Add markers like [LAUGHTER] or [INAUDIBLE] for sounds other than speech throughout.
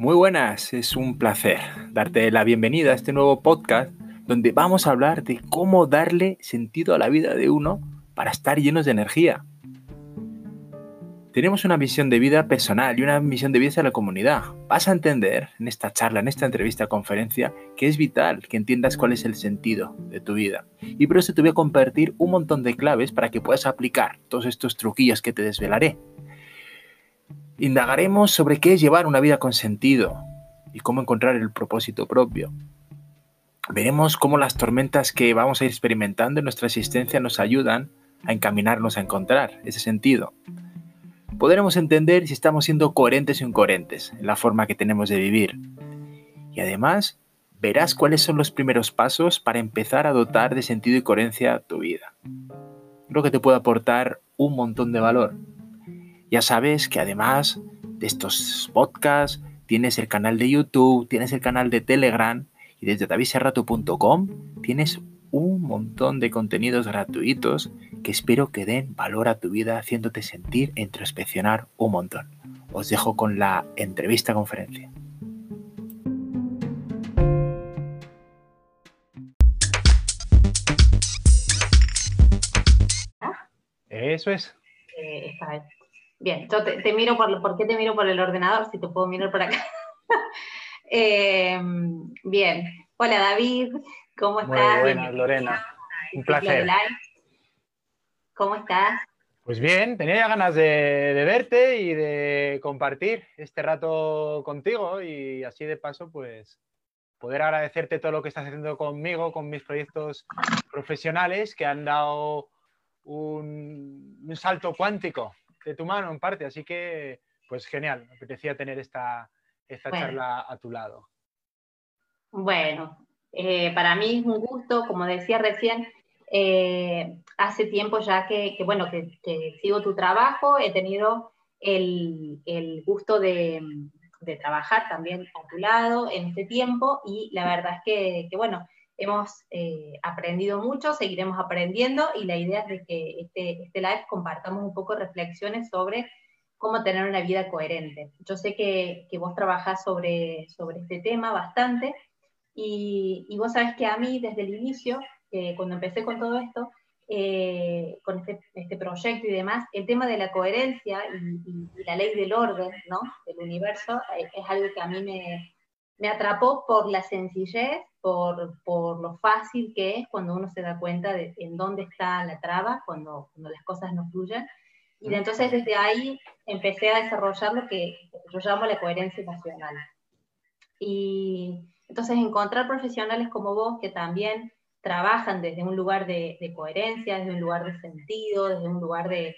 Muy buenas, es un placer darte la bienvenida a este nuevo podcast donde vamos a hablar de cómo darle sentido a la vida de uno para estar llenos de energía. Tenemos una visión de vida personal y una misión de vida hacia la comunidad. Vas a entender en esta charla, en esta entrevista, conferencia, que es vital que entiendas cuál es el sentido de tu vida. Y por eso te voy a compartir un montón de claves para que puedas aplicar todos estos truquillos que te desvelaré. Indagaremos sobre qué es llevar una vida con sentido y cómo encontrar el propósito propio. Veremos cómo las tormentas que vamos a ir experimentando en nuestra existencia nos ayudan a encaminarnos a encontrar ese sentido podremos entender si estamos siendo coherentes o incoherentes en la forma que tenemos de vivir. Y además, verás cuáles son los primeros pasos para empezar a dotar de sentido y coherencia tu vida. Creo que te puede aportar un montón de valor. Ya sabes que además de estos podcasts, tienes el canal de YouTube, tienes el canal de Telegram y desde davidserrato.com tienes un montón de contenidos gratuitos que espero que den valor a tu vida haciéndote sentir e introspeccionar un montón. Os dejo con la entrevista conferencia. Eso es. Eh, bien, yo te, miro por, ¿por qué te miro por el ordenador si te puedo mirar por acá? [LAUGHS] Eh, bien, hola David, ¿cómo estás? Muy buenas, Lorena. Un placer. ¿Cómo estás? Pues bien, tenía ganas de, verte y de compartir este rato contigo y así de paso, pues poder agradecerte todo lo que estás haciendo conmigo, con mis proyectos profesionales que han dado un, salto cuántico de tu mano en parte. Así que, pues genial, me apetecía tener esta, esta charla a tu lado. Bueno, eh, para mí es un gusto, como decía recién, eh, hace tiempo ya que, bueno, que, sigo tu trabajo, he tenido el, gusto de, trabajar también a tu lado en este tiempo y la verdad es que, bueno, hemos eh, aprendido mucho, seguiremos aprendiendo y la idea es de que este, este live compartamos un poco reflexiones sobre cómo tener una vida coherente. Yo sé que, vos trabajás sobre, sobre este tema bastante y, y vos sabés que a mí desde el inicio cuando empecé con todo esto, eh, con este, este, proyecto y demás, el tema de la coherencia y, la ley del orden, ¿no? Del universo, eh, es algo que a mí me, me atrapó por la sencillez, por, por, lo fácil que es cuando uno se da cuenta de en dónde está la traba, cuando, cuando las cosas no fluyen. Y de entonces desde ahí empecé a desarrollar lo que yo llamo la coherencia nacional. Y entonces encontrar profesionales como vos que también trabajan desde un lugar de, coherencia, desde un lugar de sentido, desde un lugar de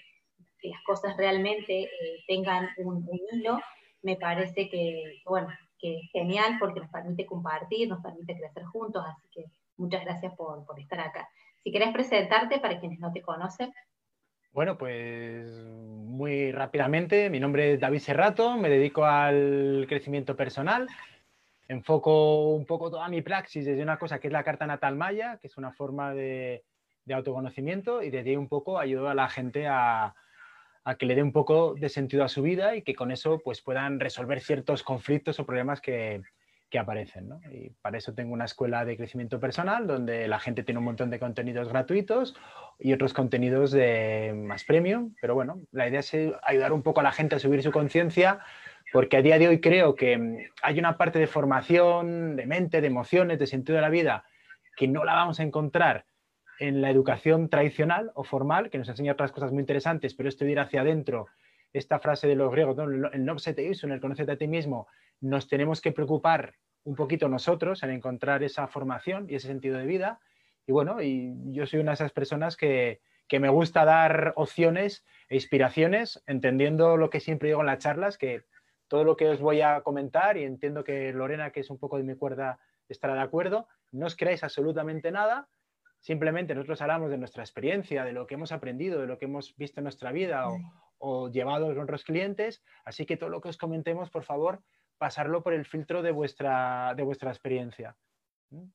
que las cosas realmente eh, tengan un, hilo, me parece que, bueno, que es genial porque nos permite compartir, nos permite crecer juntos, así que muchas gracias por, por estar acá. Si querés presentarte para quienes no te conocen. Bueno, pues muy rápidamente, mi nombre es David Serrato, me dedico al crecimiento personal, enfoco un poco toda mi praxis desde una cosa que es la carta natal maya, que es una forma de, autoconocimiento, y desde ahí un poco ayudo a la gente a, que le dé un poco de sentido a su vida y que con eso pues, puedan resolver ciertos conflictos o problemas que, aparecen. Y para eso tengo una escuela de crecimiento personal donde la gente tiene un montón de contenidos gratuitos y otros contenidos de más premium, pero bueno, la idea es ayudar un poco a la gente a subir su conciencia porque a día de hoy creo que mm, hay una parte de formación, de mente, de emociones, de sentido de la vida, que no la vamos a encontrar en la educación tradicional o formal, que nos enseña otras cosas muy interesantes, pero esto de hacia adentro, esta frase de los griegos, el no te en el conocerte a ti mismo, nos tenemos que preocupar un poquito nosotros en encontrar esa formación y ese sentido de vida. Y bueno, y yo soy una de esas personas que, que me gusta dar opciones e inspiraciones, entendiendo lo que siempre digo en las charlas, que todo lo que os voy a comentar, y entiendo que Lorena, que es un poco de mi cuerda, estará de acuerdo, no os creáis absolutamente nada, simplemente nosotros hablamos de nuestra experiencia, de lo que hemos aprendido, de lo que hemos visto en nuestra vida o, llevado a nuestros clientes, así que todo lo que os comentemos, por favor, pasarlo por el filtro de vuestra, de vuestra experiencia. ¿Mm?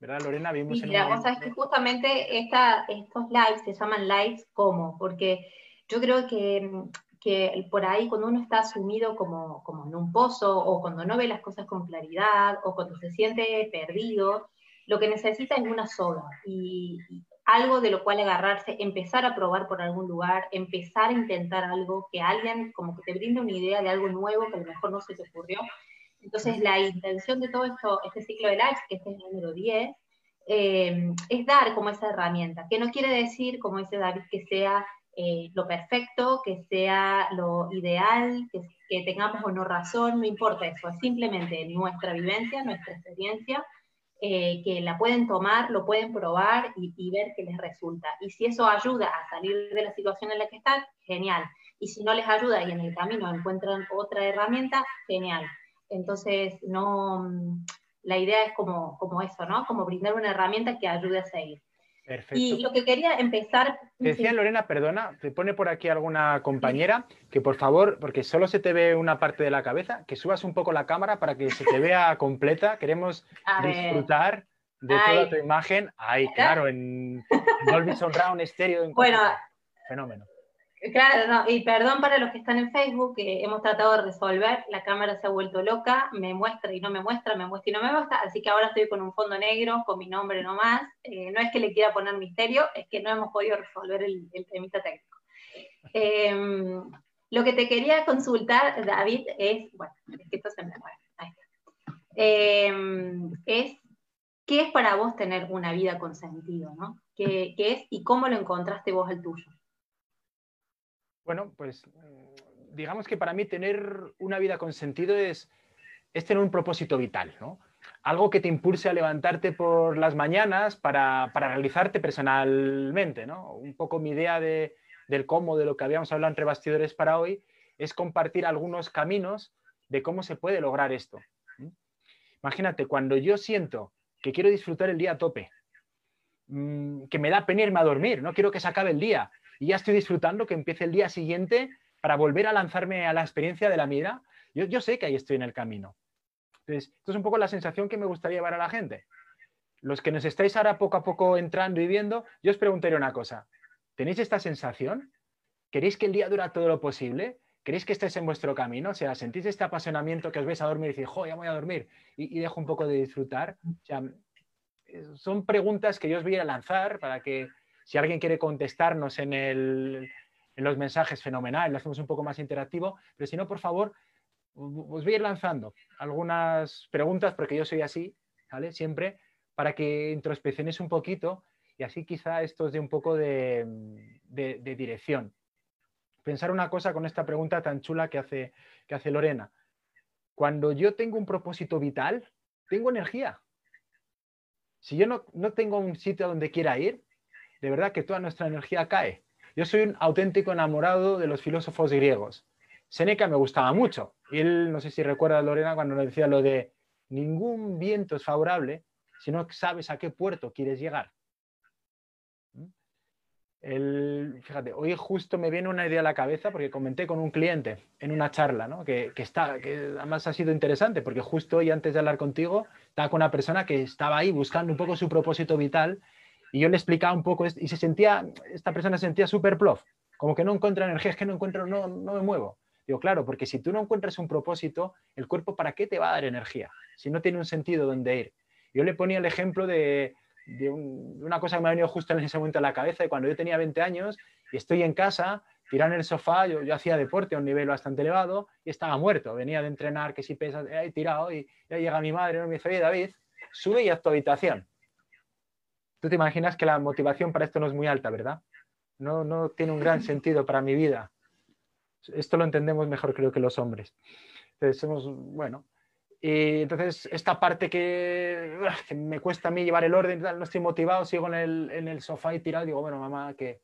¿Verdad, Lorena? Vimos mira, es que justamente esta, estos lives se llaman lives como, porque yo creo que que por ahí cuando uno está sumido como, como en un pozo o cuando no ve las cosas con claridad o cuando se siente perdido, lo que necesita es una soga y, algo de lo cual agarrarse, empezar a probar por algún lugar, empezar a intentar algo, que alguien como que te brinde una idea de algo nuevo que a lo mejor no se te ocurrió. Entonces la intención de todo esto, este ciclo de lives, que este es el número 10, eh, es dar como esa herramienta, que no quiere decir, como dice David, que sea eh, lo perfecto, que sea lo ideal, que, tengamos o no razón, no importa eso, es simplemente nuestra vivencia, nuestra experiencia, eh, que la pueden tomar, lo pueden probar y, ver qué les resulta. Y si eso ayuda a salir de la situación en la que están, genial. Y si no les ayuda y en el camino encuentran otra herramienta, genial. Entonces, no, la idea es como, como eso, ¿no? Como brindar una herramienta que ayude a seguir. Perfecto. Y lo que quería empezar... Decía Lorena, perdona, te pone por aquí alguna compañera que por favor, porque solo se te ve una parte de la cabeza, que subas un poco la cámara para que se te vea [LAUGHS] completa. Queremos disfrutar de toda tu imagen. Ahí, claro, en [LAUGHS] Dolby Surround Stereo. En bueno, fenómeno. Claro, y perdón para los que están en Facebook, que hemos tratado de resolver, la cámara se ha vuelto loca, me muestra y no me muestra, me muestra y no me muestra, así que ahora estoy con un fondo negro, con mi nombre nomás. Eh, no es que le quiera poner misterio, es que no hemos podido resolver el, el temita técnico. Em, lo que te quería consultar, David, es, bueno, es esto se me mueve, em, es, ¿qué es para vos tener una vida con sentido, no? ¿Qué, ¿Qué es y cómo lo encontraste vos el tuyo? Bueno, pues mm, digamos que para mí tener una vida con sentido es, tener un propósito vital, ¿no? Algo que te impulse a levantarte por las mañanas para, realizarte personalmente, ¿no? Un poco mi idea de, del cómo, de lo que habíamos hablado entre bastidores para hoy, es compartir algunos caminos de cómo se puede lograr esto. Imagínate, cuando yo siento que quiero disfrutar el día a tope, mm, que me da pena irme a dormir, no quiero que se acabe el día, y ya estoy disfrutando que empiece el día siguiente para volver a lanzarme a la experiencia de la mira, yo, yo sé que ahí estoy en el camino. Entonces, esto es un poco la sensación que me gustaría llevar a la gente. Los que nos estáis ahora poco a poco entrando y viendo, yo os preguntaría una cosa. ¿Tenéis esta sensación? ¿Queréis que el día dura todo lo posible? ¿Queréis que estéis en vuestro camino? O sea, ¿sentís este apasionamiento que os vais a dormir y decís, jo, ya voy a dormir y, y dejo un poco de disfrutar? O sea, son preguntas que yo os voy a lanzar para que si alguien quiere contestarnos en, los mensajes, fenomenal, lo hacemos un poco más interactivo, pero si no, por favor, os voy a ir lanzando algunas preguntas, porque yo soy así, ¿vale? Siempre, para que introspeccionéis un poquito y así quizá esto os dé un poco de, dirección. Pensar una cosa con esta pregunta tan chula que hace, Lorena. Cuando yo tengo un propósito vital, tengo energía. Si yo no, no tengo un sitio donde quiera ir, de verdad que toda nuestra energía cae. Yo soy un auténtico enamorado de los filósofos griegos. Séneca me gustaba mucho. Y él, no sé si recuerda Lorena cuando nos decía lo de ningún viento es favorable si no sabes a qué puerto quieres llegar. El, fíjate, hoy justo me viene una idea a la cabeza porque comenté con un cliente en una charla, ¿no? que, que, está, que además ha sido interesante porque justo hoy antes de hablar contigo estaba con una persona que estaba ahí buscando un poco su propósito vital y yo le explicaba un poco y se sentía, esta persona se sentía súper plof, como que no encuentra energía, es que no encuentro, no, no me muevo. Digo, claro, porque si tú no encuentras un propósito, el cuerpo, ¿para qué te va a dar energía? Si no tiene un sentido donde ir. Yo le ponía el ejemplo de, de, una cosa que me ha venido justo en ese momento a la cabeza, de cuando yo tenía 20 años y estoy en casa, tirado en el sofá, yo, yo, hacía deporte a un nivel bastante elevado y estaba muerto. Venía de entrenar, que si pesas, he tirado y ya llega mi madre, ¿no? me dice, oye David, sube y a tu habitación. Tú te imaginas que la motivación para esto no es muy alta, ¿verdad? No, no tiene un gran sentido para mi vida. Esto lo entendemos mejor creo que los hombres. Entonces, somos, bueno, y entonces esta parte que, me cuesta a mí llevar el orden, no estoy motivado, sigo en el, en el sofá y tirado, digo, bueno, mamá, que,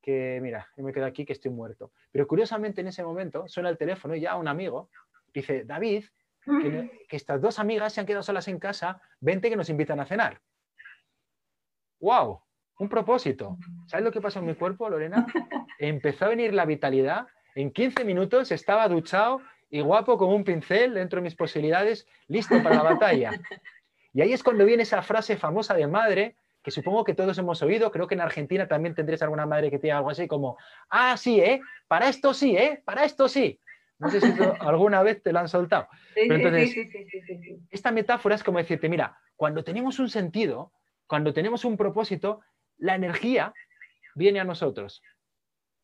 que mira, yo me quedo aquí, que estoy muerto. Pero curiosamente en ese momento suena el teléfono y ya un amigo dice, David, que, que estas dos amigas se han quedado solas en casa, vente que nos invitan a cenar wow, un propósito. ¿Sabes lo que pasó en mi cuerpo, Lorena? [LAUGHS] Empezó a venir la vitalidad. En 15 minutos estaba duchado y guapo como un pincel dentro de mis posibilidades, listo para la [LAUGHS] batalla. Y ahí es cuando viene esa frase famosa de madre que supongo que todos hemos oído, creo que en Argentina también tendréis alguna madre que tiene algo así como, ah, sí, ¿eh? Para esto sí, ¿eh? Para esto sí. No sé si [LAUGHS] alguna vez te lo han soltado. Pero entonces, esta metáfora es como decirte, mira, cuando tenemos un sentido, cuando tenemos un propósito, la energía viene a nosotros.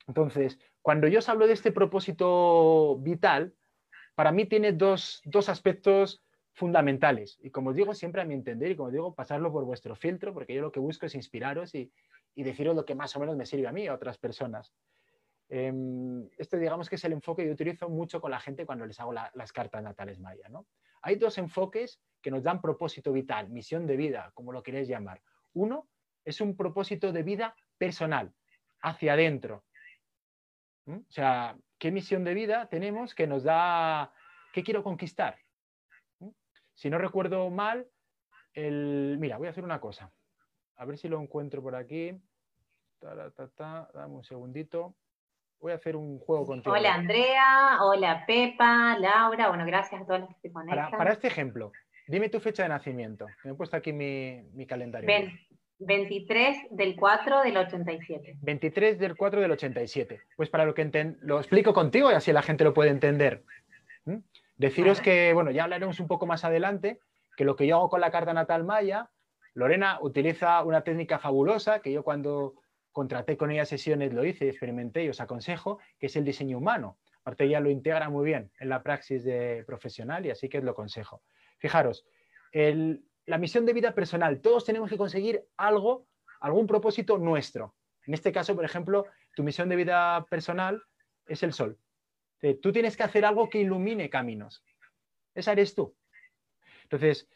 Entonces, cuando yo os hablo de este propósito vital, para mí tiene dos, aspectos fundamentales. Y como digo, siempre a mi entender, y como digo, pasarlo por vuestro filtro, porque yo lo que busco es inspiraros y, y deciros lo que más o menos me sirve a mí y a otras personas. Em, este digamos que es el enfoque que yo utilizo mucho con la gente cuando les hago las cartas natales maya. ¿no? Hay dos enfoques que nos dan propósito vital, misión de vida, como lo queréis llamar. Uno es un propósito de vida personal, hacia adentro. ¿Mm? O sea, ¿qué misión de vida tenemos que nos da, qué quiero conquistar? ¿Mm? Si no recuerdo mal, el... mira, voy a hacer una cosa. A ver si lo encuentro por aquí. Dame un segundito. Voy a hacer un juego contigo. Hola Andrea, hola Pepa, Laura. Bueno, gracias a todos los que se conectan. Para, este ejemplo, dime tu fecha de nacimiento. Me he puesto aquí mi, mi calendario. 23 del 4 del 87. 23 del 4 del 87. Pues para lo que lo explico contigo y así la gente lo puede entender. ¿Mm? Deciros que, bueno, ya hablaremos un poco más adelante, que lo que yo hago con la carta natal maya, Lorena utiliza una técnica fabulosa que yo cuando contraté con ella sesiones, lo hice, experimenté y os aconsejo, que es el diseño humano. Aparte ella lo integra muy bien en la praxis de profesional y así que os lo aconsejo. Fijaros, la misión de vida personal, todos tenemos que conseguir algo, algún propósito nuestro. En este caso, por ejemplo, tu misión de vida personal es el sol. Tú tienes que hacer algo que ilumine caminos. Esa eres tú. Entonces,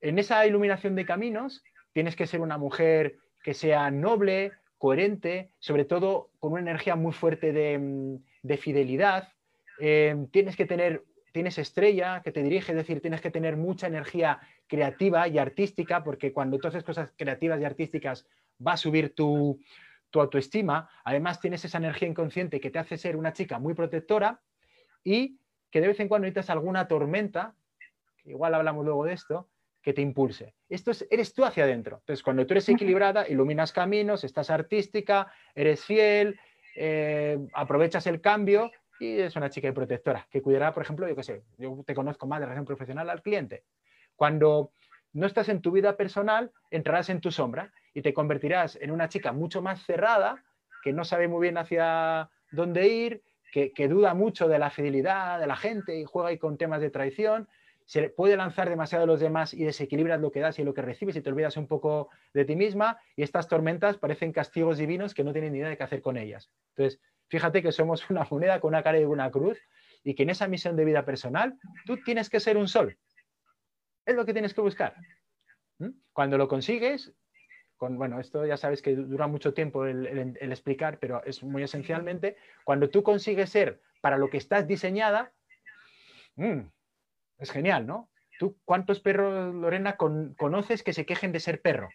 en esa iluminación de caminos, tienes que ser una mujer que sea noble, coherente, sobre todo con una energía muy fuerte de, mm, fidelidad. Eh, tienes que tener, tienes estrella que te dirige, es decir, tienes que tener mucha energía creativa y artística, porque cuando tú haces cosas creativas y artísticas va a subir tu, autoestima. Además, tienes esa energía inconsciente que te hace ser una chica muy protectora y que de vez en cuando necesitas alguna tormenta, igual hablamos luego de esto, que te impulse. Esto es, eres tú hacia adentro. Entonces, cuando tú eres equilibrada, iluminas caminos, estás artística, eres fiel, eh, aprovechas el cambio y es una chica protectora que cuidará, por ejemplo, yo qué sé, yo te conozco más de relación profesional al cliente. Cuando no estás en tu vida personal, entrarás en tu sombra y te convertirás en una chica mucho más cerrada, que no sabe muy bien hacia dónde ir, que, que duda mucho de la fidelidad de la gente y juega ahí con temas de traición se puede lanzar demasiado a los demás y desequilibras lo que das y lo que recibes y te olvidas un poco de ti misma y estas tormentas parecen castigos divinos que no tienen ni idea de qué hacer con ellas. Entonces, fíjate que somos una moneda con una cara y una cruz y que en esa misión de vida personal tú tienes que ser un sol. Es lo que tienes que buscar. ¿Mm? Cuando lo consigues, con, bueno, esto ya sabes que dura mucho tiempo el, explicar, pero es muy esencialmente, cuando tú consigues ser para lo que estás diseñada, mm, es genial, ¿no? ¿Tú cuántos perros, Lorena, conoces que se quejen de ser perro?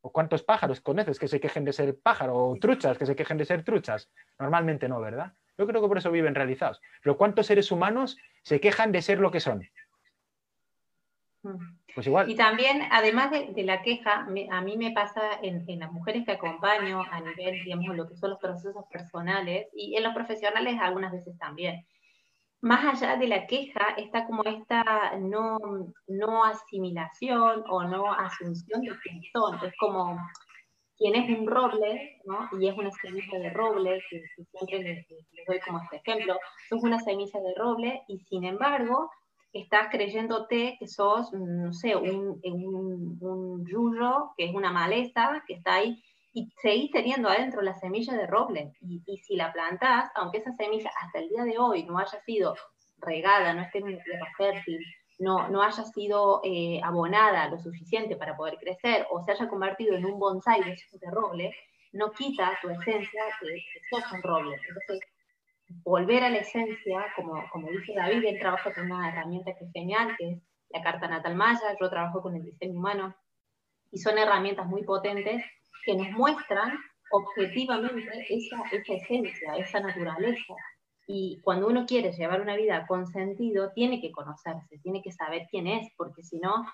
¿O cuántos pájaros conoces que se quejen de ser pájaro? ¿O truchas que se quejen de ser truchas? Normalmente no, ¿verdad? Yo creo que por eso viven realizados. Pero ¿cuántos seres humanos se quejan de ser lo que son? Mm. Pues igual. Y también, además de, la queja, a mí me pasa en, en, las mujeres que acompaño a nivel, digamos, lo que son los procesos personales y en los profesionales algunas veces también más allá de la queja está como esta no, no asimilación o no asunción de quién son. Es como quien es un roble, ¿no? Y es una semilla de roble, que, siempre les, doy como este ejemplo, sos una semilla de roble y sin embargo estás creyéndote que sos, no sé, un, un, un yuyo, que es una maleza, que está ahí y seguís teniendo adentro la semilla de roble. Y, si la plantás, aunque esa semilla hasta el día de hoy no haya sido regada, no esté en una tierra fértil, no, no haya sido eh, abonada lo suficiente para poder crecer o se haya convertido en un bonsai de, roble, no quita tu esencia de que sos un roble. Entonces, volver a la esencia, como, como dice David, él trabaja con una herramienta que es genial, que es la carta natal maya, yo trabajo con el diseño humano, y son herramientas muy potentes que nos muestran objetivamente esa, esencia, esa naturaleza. Y cuando uno quiere llevar una vida con sentido, tiene que conocerse, tiene que saber quién es, porque si no,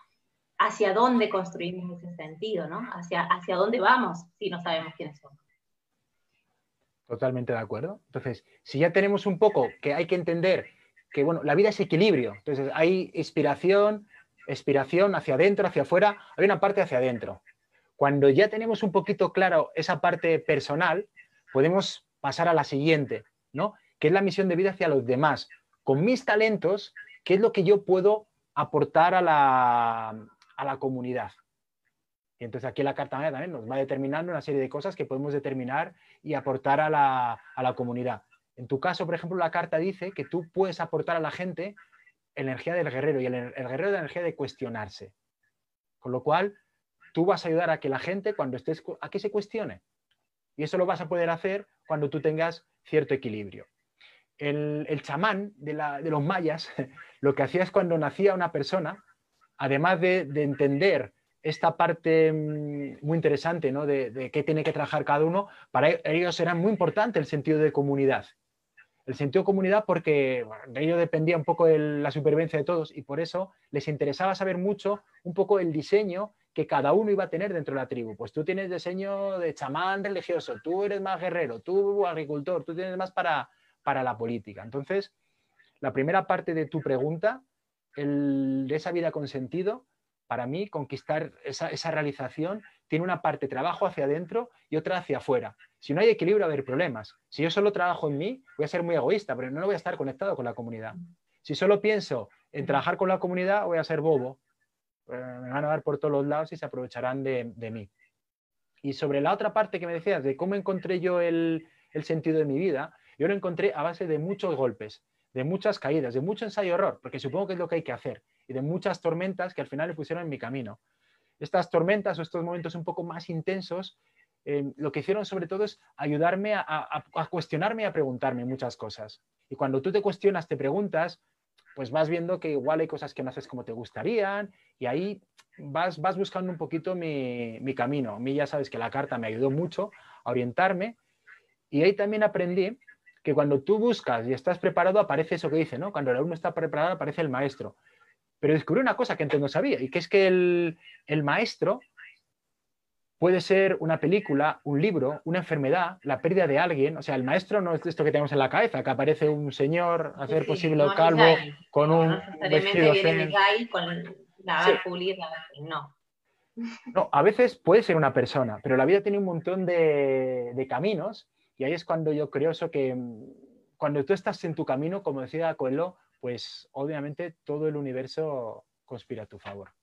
hacia dónde construimos ese sentido, ¿no? Hacia, hacia dónde vamos si no sabemos quiénes somos. Totalmente de acuerdo. Entonces, si ya tenemos un poco que hay que entender que, bueno, la vida es equilibrio. Entonces, hay inspiración, expiración hacia adentro, hacia afuera, hay una parte hacia adentro. Cuando ya tenemos un poquito claro esa parte personal, podemos pasar a la siguiente, ¿no? Que es la misión de vida hacia los demás. Con mis talentos, ¿qué es lo que yo puedo aportar a la, a la comunidad? Y entonces aquí la carta también nos va determinando una serie de cosas que podemos determinar y aportar a la, a la comunidad. En tu caso, por ejemplo, la carta dice que tú puedes aportar a la gente energía del guerrero y el, el guerrero de la energía de cuestionarse. Con lo cual, tú vas a ayudar a que la gente cuando estés a que se cuestione. Y eso lo vas a poder hacer cuando tú tengas cierto equilibrio. El, chamán de, los mayas [LAUGHS] lo que hacía es cuando nacía una persona, además de, de entender esta parte mm, muy interesante ¿no? de, qué tiene que trabajar cada uno, para ellos era muy importante el sentido de comunidad. El sentido de comunidad porque de ello dependía un poco de la supervivencia de todos y por eso les interesaba saber mucho un poco el diseño que cada uno iba a tener dentro de la tribu. Pues tú tienes diseño de chamán religioso, tú eres más guerrero, tú agricultor, tú tienes más para, para la política. Entonces, la primera parte de tu pregunta, el, de esa vida con sentido, para mí, conquistar esa, esa, realización tiene una parte trabajo hacia adentro y otra hacia afuera. Si no hay equilibrio, va a haber problemas. Si yo solo trabajo en mí, voy a ser muy egoísta, pero no voy a estar conectado con la comunidad. Si solo pienso en trabajar con la comunidad, voy a ser bobo. Eh, me van a dar por todos los lados y se aprovecharán de, de, mí. Y sobre la otra parte que me decías, de cómo encontré yo el, el sentido de mi vida, yo lo encontré a base de muchos golpes, de muchas caídas, de mucho ensayo-error, porque supongo que es lo que hay que hacer y de muchas tormentas que al final le pusieron en mi camino. Estas tormentas o estos momentos un poco más intensos, eh, lo que hicieron sobre todo es ayudarme a, a, cuestionarme a preguntarme muchas cosas. Y cuando tú te cuestionas, te preguntas, pues vas viendo que igual hay cosas que no haces como te gustarían y ahí vas, vas buscando un poquito mi, mi camino. A mí ya sabes que la carta me ayudó mucho a orientarme y ahí también aprendí que cuando tú buscas y estás preparado aparece eso que dice, ¿no? Cuando el alumno está preparado aparece el maestro. Pero descubrí una cosa que antes no sabía, y que es que el, el maestro puede ser una película, un libro, una enfermedad, la pérdida de alguien. O sea, el maestro no es esto que tenemos en la cabeza, que aparece un señor a hacer sí, posible no, calvo con un no vestido viene zen. con la sí. pulir, no. No, a veces puede ser una persona, pero la vida tiene un montón de, de, caminos y ahí es cuando yo creo eso que cuando tú estás en tu camino, como decía Coelho, pues obviamente todo el universo conspira a tu favor.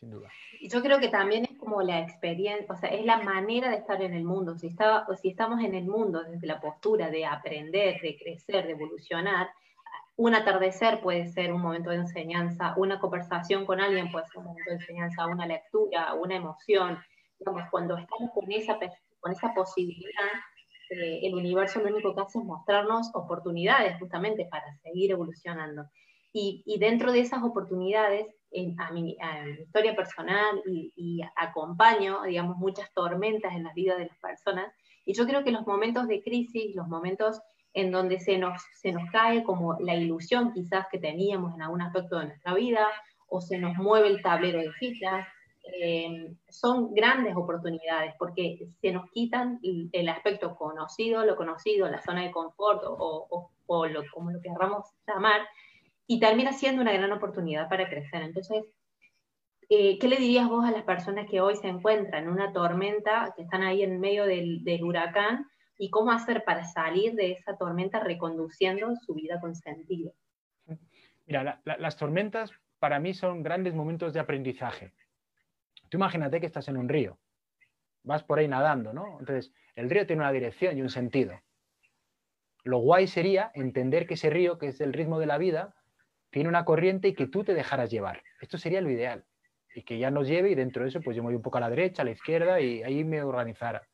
Sin duda. Yo creo que también es como la experiencia, o sea, es la manera de estar en el mundo. Si, está, o si estamos en el mundo desde la postura de aprender, de crecer, de evolucionar, un atardecer puede ser un momento de enseñanza, una conversación con alguien puede ser un momento de enseñanza, una lectura, una emoción. Digamos, cuando estamos con esa, con esa posibilidad, eh, el universo lo único que hace es mostrarnos oportunidades justamente para seguir evolucionando. Y, y dentro de esas oportunidades, en, a, mi, a, mi, historia personal y, y, acompaño, digamos, muchas tormentas en la vida de las personas. Y yo creo que los momentos de crisis, los momentos en donde se nos, se nos cae como la ilusión quizás que teníamos en algún aspecto de nuestra vida, o se nos mueve el tablero de fichas, eh, son grandes oportunidades porque se nos quitan el, aspecto conocido, lo conocido, la zona de confort o, o, o lo, como lo querramos llamar, y termina siendo una gran oportunidad para crecer. Entonces, eh, ¿qué le dirías vos a las personas que hoy se encuentran en una tormenta, que están ahí en medio del, del huracán, y cómo hacer para salir de esa tormenta reconduciendo su vida con sentido? Mira, la, la, las tormentas para mí son grandes momentos de aprendizaje. Tú imagínate que estás en un río, vas por ahí nadando, ¿no? Entonces, el río tiene una dirección y un sentido. Lo guay sería entender que ese río, que es el ritmo de la vida, tiene una corriente y que tú te dejaras llevar. Esto sería lo ideal. Y que ya nos lleve y dentro de eso pues yo me voy un poco a la derecha, a la izquierda y ahí me organizara.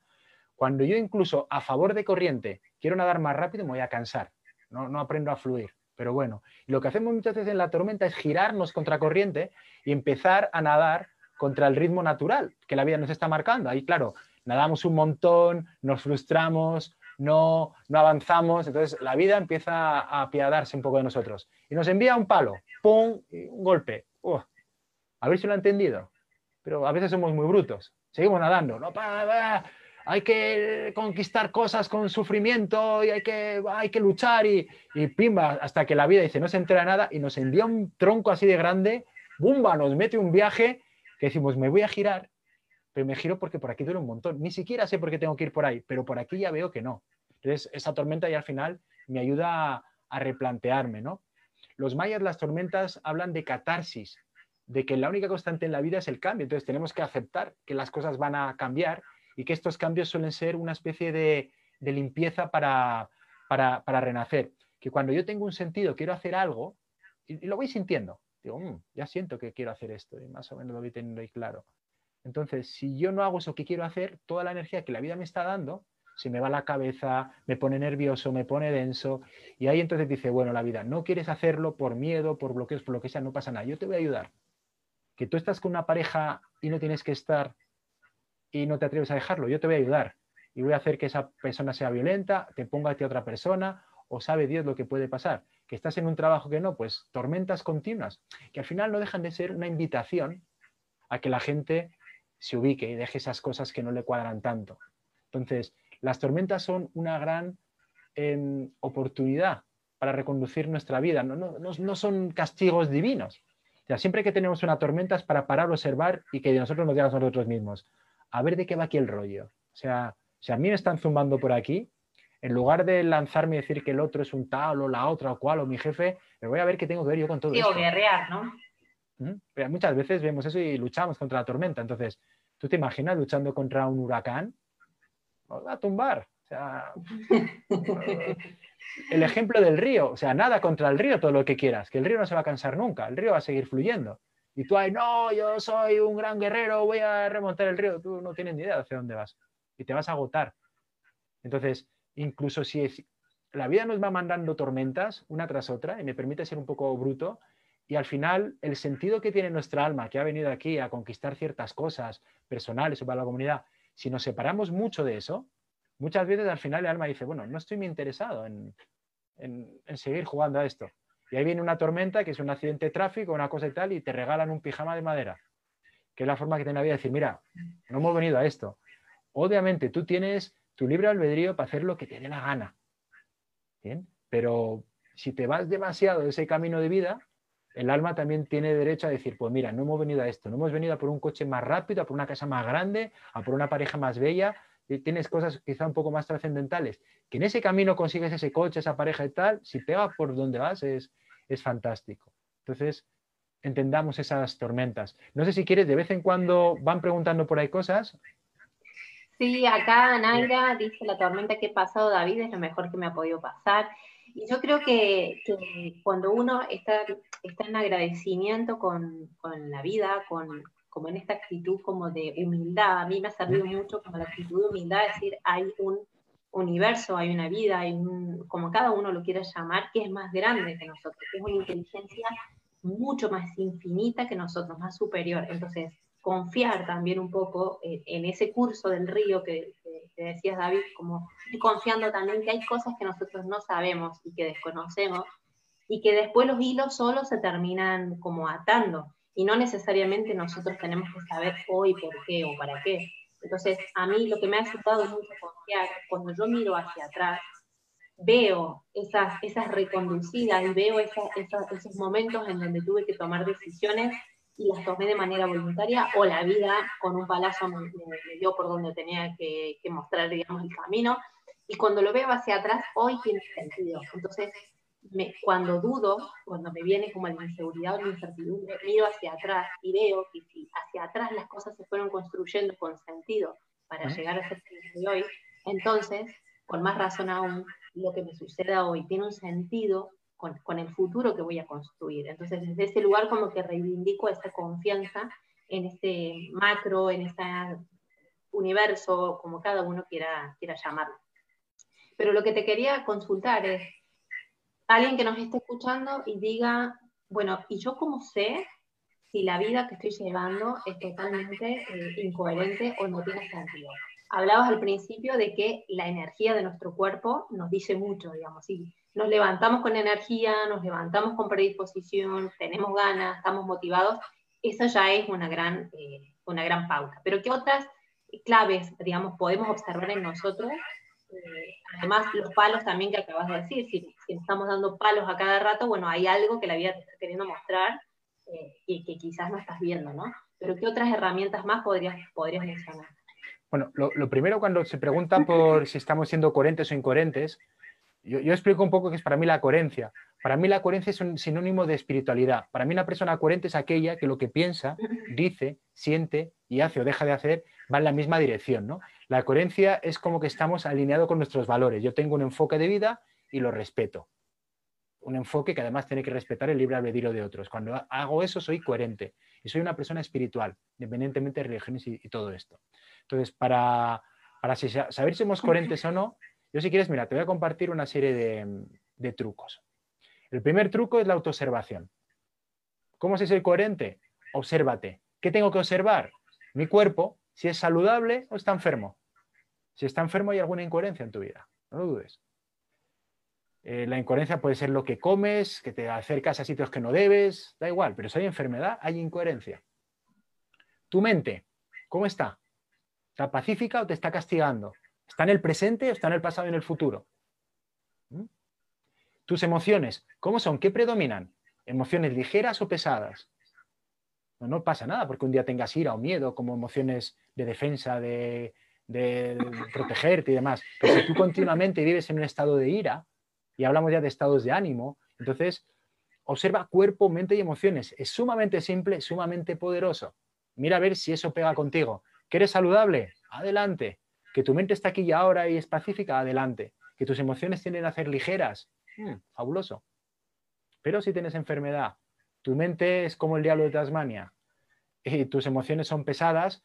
Cuando yo incluso a favor de corriente quiero nadar más rápido me voy a cansar. No, no aprendo a fluir. Pero bueno, lo que hacemos muchas veces en la tormenta es girarnos contra corriente y empezar a nadar contra el ritmo natural que la vida nos está marcando. Ahí, claro, nadamos un montón, nos frustramos, no, no avanzamos, entonces la vida empieza a apiadarse un poco de nosotros y nos envía un palo, ¡pum! un golpe. Uh. A ver si lo ha entendido. Pero a veces somos muy brutos. Seguimos nadando. No, hay que conquistar cosas con sufrimiento y hay que, hay que luchar y, y pimba, hasta que la vida dice no se entera nada y nos envía un tronco así de grande, bumba, nos mete un viaje que decimos me voy a girar, pero me giro porque por aquí duele un montón. Ni siquiera sé por qué tengo que ir por ahí, pero por aquí ya veo que no. Entonces esa tormenta ya al final me ayuda a, replantearme, ¿no? Los mayas, las tormentas hablan de catarsis, de que la única constante en la vida es el cambio. Entonces tenemos que aceptar que las cosas van a cambiar y que estos cambios suelen ser una especie de, limpieza para, para, renacer. Que cuando yo tengo un sentido, quiero hacer algo, y, lo voy sintiendo, digo, mm, ya siento que quiero hacer esto, y más o menos lo voy teniendo ahí claro. Entonces, si yo no hago eso que quiero hacer, toda la energía que la vida me está dando, se me va la cabeza, me pone nervioso, me pone denso, y ahí entonces dice, bueno, la vida, no quieres hacerlo por miedo, por bloqueos, por lo que sea, no pasa nada, yo te voy a ayudar. Que tú estás con una pareja y no tienes que estar y no te atreves a dejarlo, yo te voy a ayudar y voy a hacer que esa persona sea violenta, te ponga a otra persona o sabe Dios lo que puede pasar. Que estás en un trabajo que no, pues tormentas continuas, que al final no dejan de ser una invitación a que la gente se ubique y deje esas cosas que no le cuadran tanto. Entonces, las tormentas son una gran em, oportunidad para reconducir nuestra vida, no, no, no, son castigos divinos. O sea, siempre que tenemos una tormenta es para parar, observar y que nosotros nos digamos a nosotros mismos, a ver de qué va aquí el rollo. O sea, si a mí me están zumbando por aquí, en lugar de lanzarme y decir que el otro es un tal o la otra o cual o mi jefe, me voy a ver qué tengo que ver yo con todo sí, esto. o guerrear, ¿no? ¿Mm? Muchas veces vemos eso y luchamos contra la tormenta. Entonces, ¿tú te imaginas luchando contra un huracán? Nos va a tumbar. O sea, [LAUGHS] el ejemplo del río, o sea, nada contra el río, todo lo que quieras, que el río no se va a cansar nunca, el río va a seguir fluyendo. Y tú ahí, no, yo soy un gran guerrero, voy a remontar el río. Tú no tienes ni idea de hacia dónde vas. Y te vas a agotar. Entonces, incluso si es, la vida nos va mandando tormentas una tras otra, y me permite ser un poco bruto, y al final el sentido que tiene nuestra alma, que ha venido aquí a conquistar ciertas cosas personales o para la comunidad, si nos separamos mucho de eso, muchas veces al final el alma dice, bueno, no estoy interesado en, en seguir jugando a esto. Y ahí viene una tormenta, que es un accidente de tráfico, una cosa y tal, y te regalan un pijama de madera, que es la forma que tiene la vida de decir, mira, no hemos venido a esto. Obviamente tú tienes tu libre albedrío para hacer lo que te dé la gana. ¿Bien? Pero si te vas demasiado de ese camino de vida, el alma también tiene derecho a decir, pues mira, no hemos venido a esto, no hemos venido a por un coche más rápido, a por una casa más grande, a por una pareja más bella, tienes cosas quizá un poco más trascendentales, que en ese camino consigues ese coche, esa pareja y tal, si pega por donde vas es, es fantástico. Entonces, entendamos esas tormentas. No sé si quieres, de vez en cuando van preguntando por ahí cosas. Sí, acá Naira dice la tormenta que he pasado, David, es lo mejor que me ha podido pasar. Y yo creo que, cuando uno está, está en agradecimiento con, con la vida, con, como en esta actitud como de humildad. A mí me ha servido mucho como la actitud de humildad, es decir, hay un universo, hay una vida, hay un, como cada uno lo quiera llamar, que es más grande que nosotros, que es una inteligencia mucho más infinita que nosotros, más superior. Entonces, confiar también un poco en, ese curso del río que, que, decías, David, como confiando también que hay cosas que nosotros no sabemos y que desconocemos y que después los hilos solos se terminan como atando y no necesariamente nosotros tenemos que saber hoy por qué o para qué. Entonces, a mí lo que me ha ayudado mucho confiar, cuando yo miro hacia atrás, veo esas, esas reconducidas y veo esos momentos en donde tuve que tomar decisiones y las tomé de manera voluntaria o la vida con un palazo me, dio por donde tenía que, que, mostrar, digamos, el camino. Y cuando lo veo hacia atrás, hoy tiene sentido. Entonces, cuando dudo, cuando me viene como la inseguridad o la incertidumbre, miro hacia atrás y veo que si hacia atrás las cosas se fueron construyendo con sentido para llegar a ser de hoy, entonces, con más razón aún, lo que me suceda hoy tiene un sentido con, el futuro que voy a construir. Entonces, desde ese lugar como que reivindico esta confianza en este macro, en este universo, como cada uno quiera, quiera llamarlo. Pero lo que te quería consultar es, alguien que nos esté escuchando y diga, bueno, ¿y yo cómo sé si la vida que estoy llevando es totalmente eh, incoherente o no tiene sentido? Hablabas al principio de que la energía de nuestro cuerpo nos dice mucho, digamos, si nos levantamos con energía, nos levantamos con predisposición, tenemos ganas, estamos motivados, eso ya es una gran, eh, una gran pauta. Pero ¿qué otras claves, digamos, podemos observar en nosotros? Eh, además, los palos también que acabas de decir, si, si, estamos dando palos a cada rato, bueno, hay algo que la vida te está queriendo mostrar eh, y que quizás no estás viendo, ¿no? Pero ¿qué otras herramientas más podrías, podrías mencionar? Bueno, lo, lo primero cuando se pregunta por si estamos siendo coherentes o incoherentes, yo, explico un poco qué es para mí la coherencia. Para mí la coherencia es un sinónimo de espiritualidad. Para mí una persona coherente es aquella que lo que piensa, dice, siente y hace o deja de hacer va en la misma dirección. ¿no? La coherencia es como que estamos alineados con nuestros valores. Yo tengo un enfoque de vida y lo respeto. Un enfoque que además tiene que respetar el libre albedrío de otros. Cuando hago eso soy coherente y soy una persona espiritual, independientemente de religiones y, todo esto. Entonces, para, para saber si somos coherentes o no, yo si quieres, mira, te voy a compartir una serie de, trucos. El primer truco es la autoobservación. ¿Cómo se ser coherente? Obsérvate. ¿Qué tengo que observar? Mi cuerpo, si es saludable o está enfermo. Si está enfermo hay alguna incoherencia en tu vida, no lo dudes. Eh, la incoherencia puede ser lo que comes, que te acercas a sitios que no debes, da igual, pero si hay enfermedad, hay incoherencia. Tu mente, ¿cómo está? ¿Está pacífica o te está castigando? ¿Está en el presente o está en el pasado y en el futuro? ¿Mm? Tus emociones, ¿cómo son? ¿Qué predominan? ¿Emociones ligeras o pesadas? No, pasa nada porque un día tengas ira o miedo como emociones de defensa, de, de protegerte y demás. Pero si tú continuamente vives en un estado de ira, y hablamos ya de estados de ánimo, entonces observa cuerpo, mente y emociones. Es sumamente simple, sumamente poderoso. Mira a ver si eso pega contigo. ¿Que eres saludable? Adelante que tu mente está aquí y ahora y es pacífica, adelante. Que tus emociones tienden a ser ligeras, mm, fabuloso. Pero si tienes enfermedad, tu mente es como el diablo de Tasmania y tus emociones son pesadas,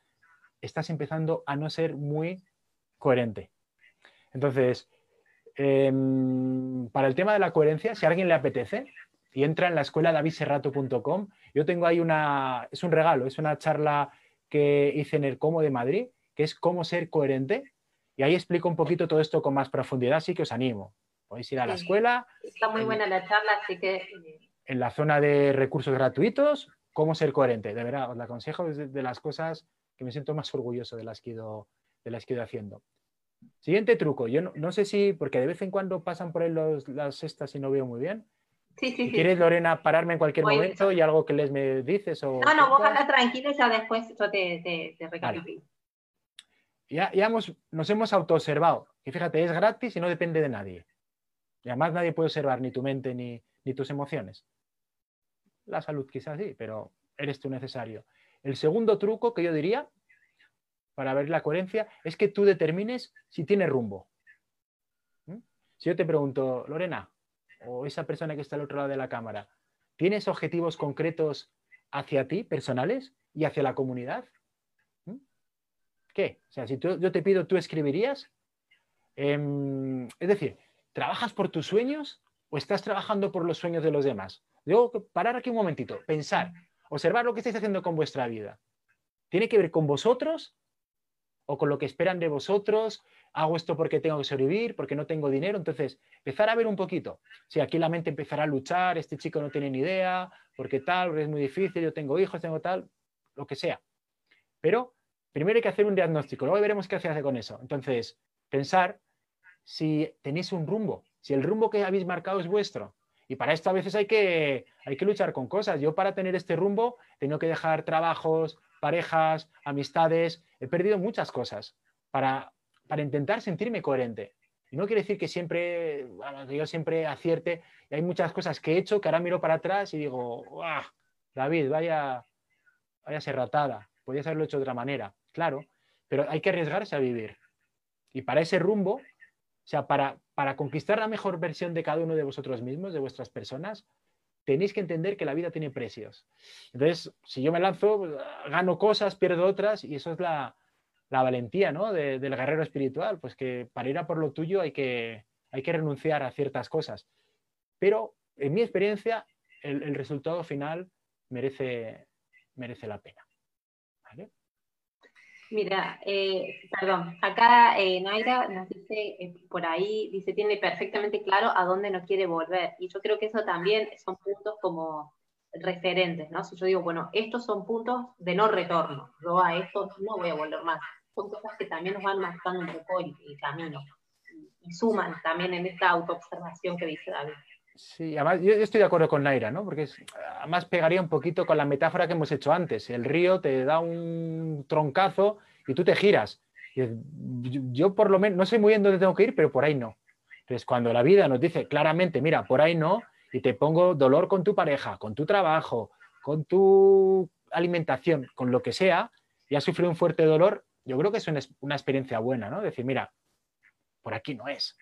estás empezando a no ser muy coherente. Entonces, eh, para el tema de la coherencia, si a alguien le apetece y entra en la escuela davidserrato.com, yo tengo ahí una, es un regalo, es una charla que hice en el Como de Madrid, que es cómo ser coherente. Y ahí explico un poquito todo esto con más profundidad, así que os animo. Podéis ir a la escuela. Está muy buena la charla, así que... En la zona de recursos gratuitos, cómo ser coherente. De verdad, os la aconsejo, es de las cosas que me siento más orgulloso de las que he ido, de las que he ido haciendo. Siguiente truco. Yo no, no, sé si, porque de vez en cuando pasan por ahí los, las estas y no veo muy bien. Sí, sí, sí. ¿Quieres, Lorena, pararme en cualquier Voy momento y algo que les me dices? O no, no, vos anda tranquilo y ya después yo te, te, te. Vale ya, ya hemos, nos hemos autoobservado. Y fíjate, es gratis y no depende de nadie. Y además nadie puede observar ni tu mente ni, ni tus emociones. La salud quizás sí, pero eres tú necesario. El segundo truco que yo diría para ver la coherencia es que tú determines si tiene rumbo. ¿Mm? Si yo te pregunto, Lorena, o esa persona que está al otro lado de la cámara, ¿tienes objetivos concretos hacia ti, personales, y hacia la comunidad? ¿Qué? O sea, si yo te pido, ¿tú escribirías? Eh, es decir, ¿trabajas por tus sueños o estás trabajando por los sueños de los demás? Debo parar aquí un momentito, pensar, observar lo que estáis haciendo con vuestra vida. ¿Tiene que ver con vosotros o con lo que esperan de vosotros? ¿Hago esto porque tengo que sobrevivir, porque no tengo dinero? Entonces, empezar a ver un poquito. Si aquí la mente empezará a luchar, este chico no tiene ni idea, porque tal, porque es muy difícil, yo tengo hijos, tengo tal, lo que sea. Pero primero hay que hacer un diagnóstico, luego veremos qué hace con eso. Entonces, pensar si tenéis un rumbo, si el rumbo que habéis marcado es vuestro. Y para esto a veces hay que, hay que luchar con cosas. Yo para tener este rumbo tengo que dejar trabajos, parejas, amistades, he perdido muchas cosas para, para intentar sentirme coherente. Y no quiere decir que siempre, que yo siempre acierte. Y hay muchas cosas que he hecho que ahora miro para atrás y digo, David, vaya, vaya serratada, podías haberlo hecho de otra manera claro, pero hay que arriesgarse a vivir. Y para ese rumbo, o sea, para, para conquistar la mejor versión de cada uno de vosotros mismos, de vuestras personas, tenéis que entender que la vida tiene precios. Entonces, si yo me lanzo, gano cosas, pierdo otras, y eso es la, la valentía ¿no? del guerrero espiritual, pues que para ir a por lo tuyo hay que, hay que renunciar a ciertas cosas. Pero en mi experiencia, el, el resultado final merece, merece la pena. Mira, eh, perdón, acá eh, Naira nos dice eh, por ahí, dice, tiene perfectamente claro a dónde no quiere volver. Y yo creo que eso también son puntos como referentes, ¿no? Si yo digo, bueno, estos son puntos de no retorno, yo a esto no voy a volver más. Son cosas que también nos van marcando un poco el, camino y suman también en esta autoobservación que dice David. Sí, además yo estoy de acuerdo con Naira, ¿no? Porque además pegaría un poquito con la metáfora que hemos hecho antes. El río te da un troncazo y tú te giras. yo, por lo menos, no sé muy bien dónde tengo que ir, pero por ahí no. Entonces, cuando la vida nos dice claramente, mira, por ahí no, y te pongo dolor con tu pareja, con tu trabajo, con tu alimentación, con lo que sea, y has sufrido un fuerte dolor, yo creo que es una, experiencia buena, ¿no? Decir, mira, por aquí no es.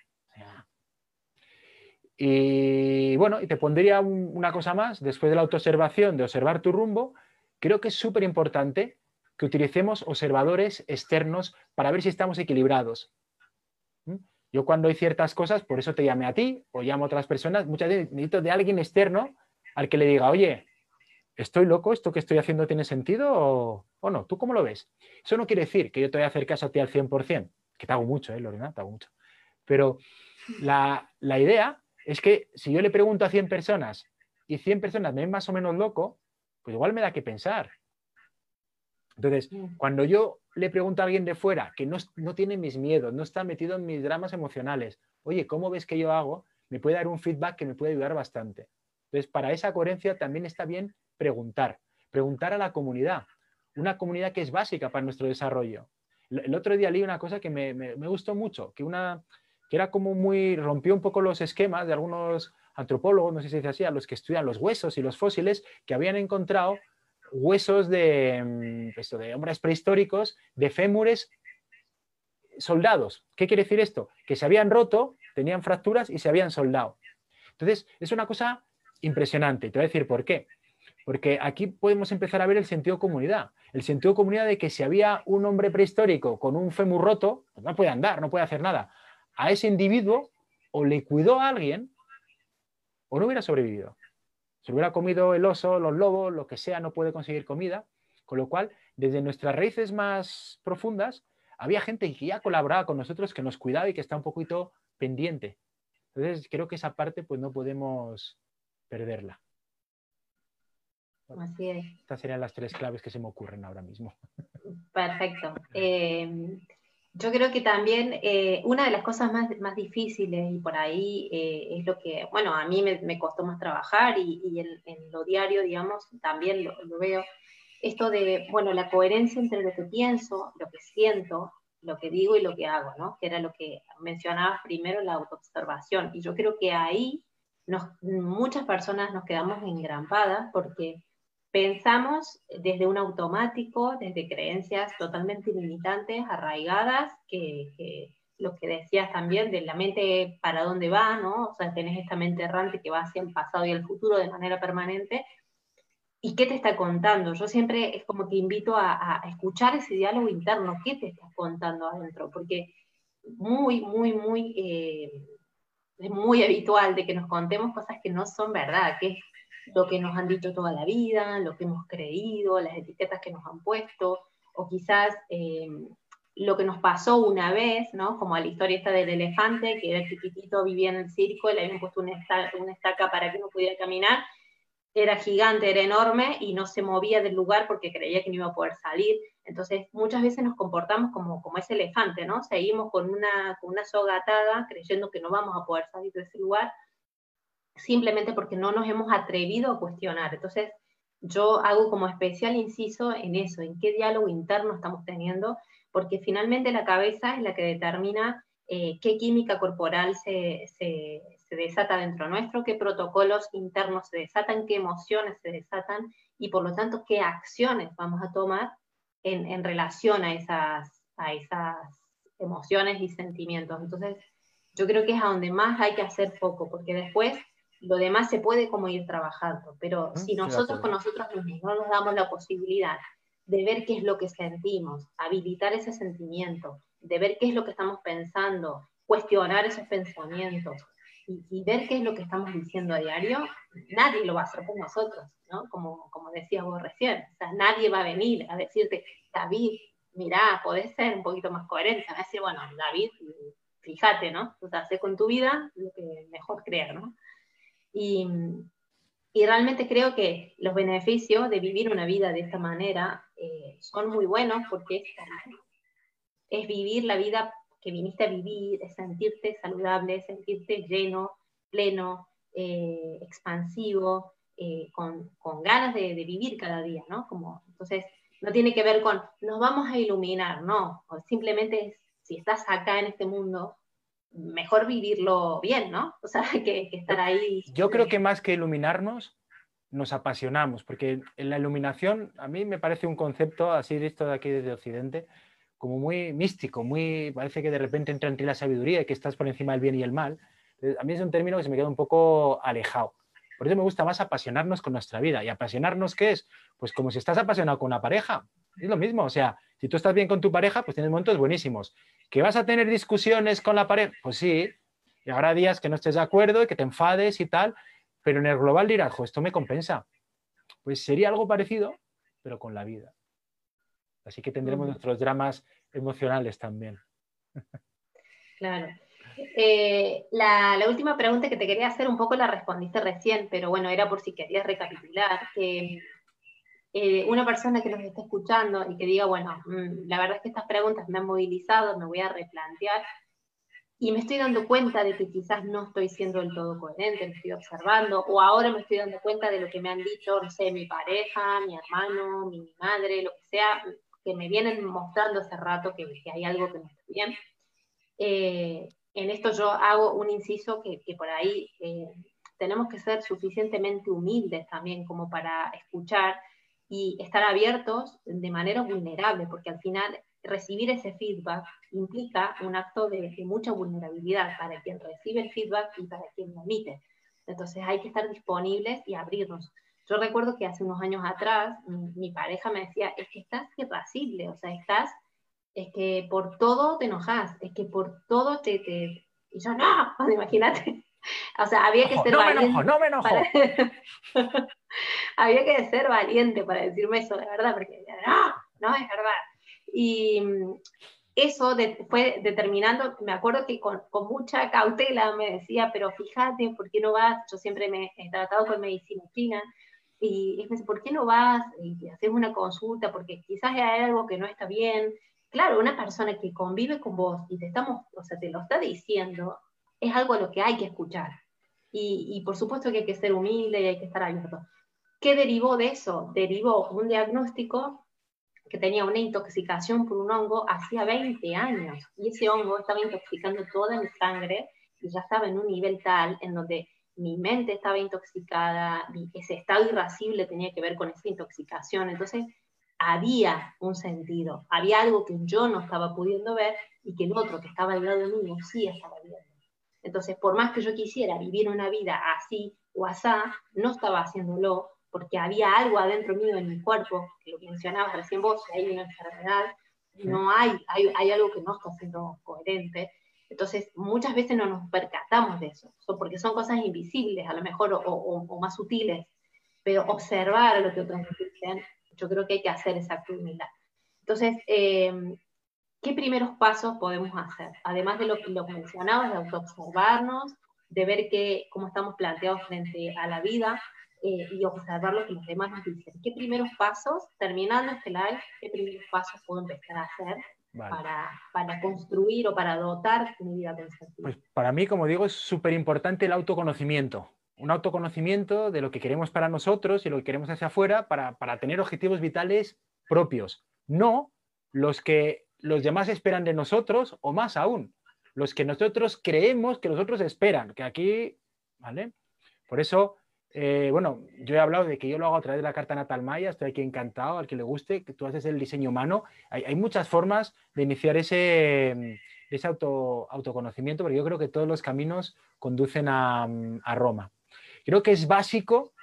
Y bueno, y te pondría una cosa más, después de la autoobservación, de observar tu rumbo, creo que es súper importante que utilicemos observadores externos para ver si estamos equilibrados. Yo cuando hay ciertas cosas, por eso te llamé a ti o llamo a otras personas, muchas veces necesito de alguien externo al que le diga, oye, ¿estoy loco? ¿Esto que estoy haciendo tiene sentido o, no? ¿Tú cómo lo ves? Eso no quiere decir que yo te voy a hacer a ti al 100%, que te hago mucho, ¿eh, Lorena? Te hago mucho. Pero la, la idea es que si yo le pregunto a 100 personas y 100 personas me ven más o menos loco, pues igual me da que pensar. Entonces, mm. cuando yo le pregunto a alguien de fuera que no, tiene mis miedos, no está metido en mis dramas emocionales, oye, ¿cómo ves que yo hago? Me puede dar un feedback que me puede ayudar bastante. Entonces, para esa coherencia también está bien preguntar, preguntar a la comunidad, una comunidad que es básica para nuestro desarrollo. El otro día leí una cosa que me, gustó mucho, que, una, que era como muy, rompió un poco los esquemas de algunos antropólogos, no sé si se dice así, a los que estudian los huesos y los fósiles, que habían encontrado huesos de, mm, esto, de hombres prehistóricos, de fémures soldados. ¿Qué quiere decir esto? Que se habían roto, tenían fracturas y se habían soldado. Entonces, es una cosa impresionante. Te voy a decir por qué. Porque aquí podemos empezar a ver el sentido comunidad. El sentido comunidad de que si había un hombre prehistórico con un fémur roto, pues no puede andar, no puede hacer nada. A ese individuo o le cuidó a alguien o no hubiera sobrevivido. Si hubiera comido el oso, los lobos, lo que sea, no puede conseguir comida. Con lo cual, desde nuestras raíces más profundas, había gente que ya colaboraba con nosotros, que nos cuidaba y que está un poquito pendiente. Entonces, creo que esa parte pues no podemos perderla. Así es. Estas serían las tres claves que se me ocurren ahora mismo. Perfecto. [LAUGHS] Eh, yo creo que también eh, una de las cosas más, más difíciles y por ahí eh, es lo que, bueno, a mí me, me costó más trabajar y, y en, lo diario, digamos, también lo, lo, veo, esto de, bueno, la coherencia entre lo que pienso, lo que siento, lo que digo y lo que hago, ¿no? Que era lo que mencionabas primero, la autoobservación. Y yo creo que ahí nos, muchas personas nos quedamos engrampadas porque pensamos desde un automático, desde creencias totalmente limitantes, arraigadas, que, lo que decías también de la mente para dónde va, ¿no? O sea, tenés esta mente errante que va hacia el pasado y el futuro de manera permanente. ¿Y qué te está contando? Yo siempre es como que invito a, escuchar ese diálogo interno. ¿Qué te estás contando adentro? Porque muy, muy, muy, eh, es muy habitual de que nos contemos cosas que no son verdad, que es lo que nos han dicho toda la vida, lo que hemos creído, las etiquetas que nos han puesto, o quizás eh, lo que nos pasó una vez, ¿no? Como la historia esta del elefante, que era chiquitito, vivía en el circo, le habían puesto una estaca, para que no pudiera caminar, era gigante, era enorme y no se movía del lugar porque creía que no iba a poder salir. Entonces, muchas veces nos comportamos como, como ese elefante, ¿no? Seguimos con una, con una soga atada, creyendo que no vamos a poder salir de ese lugar, simplemente porque no nos hemos atrevido a cuestionar. Entonces, yo hago como especial inciso en eso, en qué diálogo interno estamos teniendo, porque finalmente la cabeza es la que determina eh, qué química corporal se, se, desata dentro nuestro, qué protocolos internos se desatan, qué emociones se desatan y por lo tanto qué acciones vamos a tomar en, en relación a esas, a esas emociones y sentimientos. Entonces, yo creo que es a donde más hay que hacer poco, porque después lo demás se puede como ir trabajando, pero si nosotros con nosotros mismos no nos damos la posibilidad de ver qué es lo que sentimos, habilitar ese sentimiento, de ver qué es lo que estamos pensando, cuestionar esos pensamientos y, ver qué es lo que estamos diciendo a diario, nadie lo va a hacer por nosotros, ¿no? Como, como decías vos recién, o sea, nadie va a venir a decirte, David, mirá, podés ser un poquito más coherente, va a decir, bueno, David, fíjate, ¿no? O sea, sé con tu vida lo que mejor creer, ¿no? Y, y realmente creo que los beneficios de vivir una vida de esta manera eh, son muy buenos porque es, vivir la vida que viniste a vivir, es sentirte saludable, sentirte lleno, pleno, eh, expansivo, eh, con, con, ganas de, de, vivir cada día, ¿no? Como, entonces, no tiene que ver con nos vamos a iluminar, no, simplemente si estás acá en este mundo, mejor vivirlo bien, ¿no? O sea, [LAUGHS] que, estar ahí. Yo creo que más que iluminarnos, nos apasionamos, porque en la iluminación a mí me parece un concepto, así visto de aquí desde Occidente, como muy místico, muy parece que de repente entra en ti la sabiduría y que estás por encima del bien y el mal. A mí es un término que se me queda un poco alejado. Por eso me gusta más apasionarnos con nuestra vida. ¿Y apasionarnos qué es? Pues como si estás apasionado con una pareja. Es lo mismo. O sea, si tú estás bien con tu pareja, pues tienes momentos buenísimos. ¿Que vas a tener discusiones con la pareja? Pues sí. Y habrá días que no estés de acuerdo y que te enfades y tal, pero en el global dirás, esto me compensa. Pues sería algo parecido, pero con la vida. Así que tendremos nuestros dramas emocionales también. Claro. Eh, la, última pregunta que te quería hacer, un poco la respondiste recién, pero bueno, era por si querías recapitular. Que eh, una persona que nos esté escuchando y que diga, bueno, mm, la verdad es que estas preguntas me han movilizado, me voy a replantear y me estoy dando cuenta de que quizás no estoy siendo del todo coherente, me estoy observando, o ahora me estoy dando cuenta de lo que me han dicho, no sé, mi pareja, mi hermano, mi madre, lo que sea, que me vienen mostrando hace rato que, hay algo que no está bien. Eh, en esto yo hago un inciso que, que por ahí eh, tenemos que ser suficientemente humildes también como para escuchar y estar abiertos de manera vulnerable, porque al final recibir ese feedback implica un acto de, mucha vulnerabilidad para quien recibe el feedback y para quien lo emite. Entonces hay que estar disponibles y abrirnos. Yo recuerdo que hace unos años atrás mi, pareja me decía, es que estás irascible, o sea, estás, es que por todo te enojas, es que por todo te... te... Y yo, no, [LAUGHS] imagínate. O sea, había que ser no valiente. Me enojo, no me enojo. [LAUGHS] había que ser valiente para decirme eso de verdad, porque no, no es verdad. Y eso fue determinando, me acuerdo que con, con, mucha cautela me decía, pero fíjate, ¿por qué no vas? Yo siempre me he tratado con medicina china, y me dice, ¿por qué no vas y haces una consulta? Porque quizás hay algo que no está bien. Claro, una persona que convive con vos y te estamos, o sea, te lo está diciendo, es algo a lo que hay que escuchar. Y, y por supuesto que hay que ser humilde y hay que estar abierto. ¿Qué derivó de eso? Derivó un diagnóstico que tenía una intoxicación por un hongo hacía 20 años. Y ese hongo estaba intoxicando toda mi sangre y ya estaba en un nivel tal en donde mi mente estaba intoxicada, ese estado irascible tenía que ver con esa intoxicación. Entonces, había un sentido, había algo que yo no estaba pudiendo ver y que el otro que estaba al lado mío sí estaba viendo. Entonces, por más que yo quisiera vivir una vida así o asá, no estaba haciéndolo porque había algo adentro mío en mi cuerpo, que lo mencionabas recién vos, hay una enfermedad, no hay, hay, hay algo que no está siendo coherente. Entonces, muchas veces no nos percatamos de eso, porque son cosas invisibles, a lo mejor, o, o, más sutiles, pero observar lo que otros dicen, yo creo que hay que hacer esa humildad. Entonces, eh, ¿qué primeros pasos podemos hacer? Además de lo que lo mencionabas, de autoobservarnos, de ver que, cómo estamos planteados frente a la vida, eh, y observar lo que los demás nos dicen. ¿Qué primeros pasos, terminando este live, qué primeros pasos puedo empezar a hacer para, para, construir o para dotar mi vida con? Pues para mí, como digo, es súper importante el autoconocimiento. Un autoconocimiento de lo que queremos para nosotros y lo que queremos hacia afuera para, para tener objetivos vitales propios. No los que los demás esperan de nosotros o más aún, los que nosotros creemos que los otros esperan, que aquí, ¿vale? Por eso eh, bueno, yo he hablado de que yo lo hago a través de la carta natal maya, estoy aquí encantado, al que le guste, que tú haces el diseño humano. Hay, muchas formas de iniciar ese, ese auto, autoconocimiento, pero yo creo que todos los caminos conducen a, a, Roma. Creo que es básico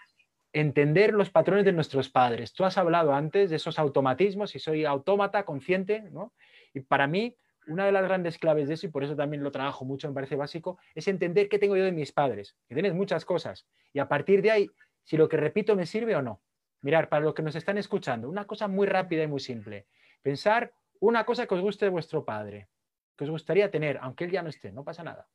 entender los patrones de nuestros padres. Tú has hablado antes de esos automatismos y soy autómata, consciente, ¿no? Y para mí, una de las grandes claves de eso, y por eso también lo trabajo mucho, me parece básico, es entender qué tengo yo de mis padres, que tienes muchas cosas. Y a partir de ahí, si lo que repito me sirve o no. Mirar, para los que nos están escuchando, una cosa muy rápida y muy simple. Pensar una cosa que os guste de vuestro padre, que os gustaría tener, aunque él ya no esté, no pasa nada.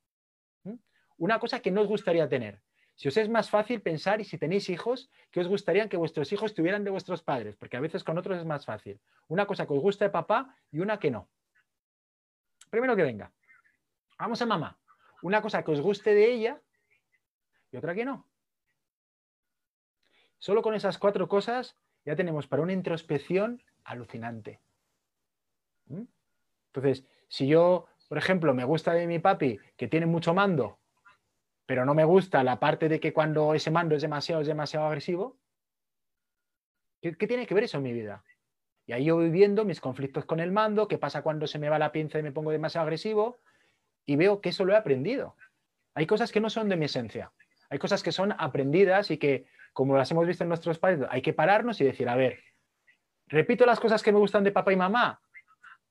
Una cosa que no os gustaría tener. Si os es más fácil pensar y si tenéis hijos, que os gustaría que vuestros hijos tuvieran de vuestros padres, porque a veces con otros es más fácil. Una cosa que os gusta de papá y una que no. Primero que venga. Vamos a mamá. Una cosa que os guste de ella y otra que no. Solo con esas cuatro cosas ya tenemos para una introspección alucinante. ¿Mm? Entonces, si yo, por ejemplo, me gusta de mi papi que tiene mucho mando, pero no me gusta la parte de que cuando ese mando es demasiado, es demasiado agresivo, ¿qué, tiene que ver eso en mi vida? Y ahí yo voy viendo mis conflictos con el mando, qué pasa cuando se me va la pinza y me pongo demasiado agresivo, y veo que eso lo he aprendido. Hay cosas que no son de mi esencia, hay cosas que son aprendidas y que, como las hemos visto en nuestros padres, hay que pararnos y decir, a ver, repito las cosas que me gustan de papá y mamá,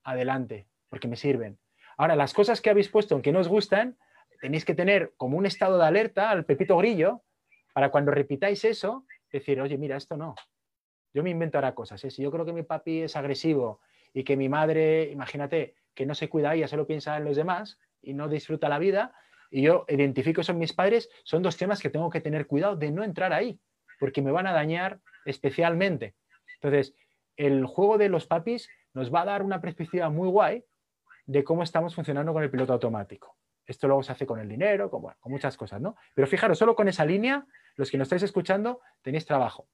adelante, porque me sirven. Ahora, las cosas que habéis puesto en que no os gustan, tenéis que tener como un estado de alerta al pepito grillo para cuando repitáis eso, decir, oye, mira, esto no. Yo me invento ahora cosas. ¿eh? Si yo creo que mi papi es agresivo y que mi madre, imagínate, que no se cuida ella, solo piensa en los demás y no disfruta la vida, y yo identifico eso en mis padres, son dos temas que tengo que tener cuidado de no entrar ahí, porque me van a dañar especialmente. Entonces, el juego de los papis nos va a dar una perspectiva muy guay de cómo estamos funcionando con el piloto automático. Esto luego se hace con el dinero, con, muchas cosas, ¿no? Pero fijaros, solo con esa línea, los que nos estáis escuchando, tenéis trabajo.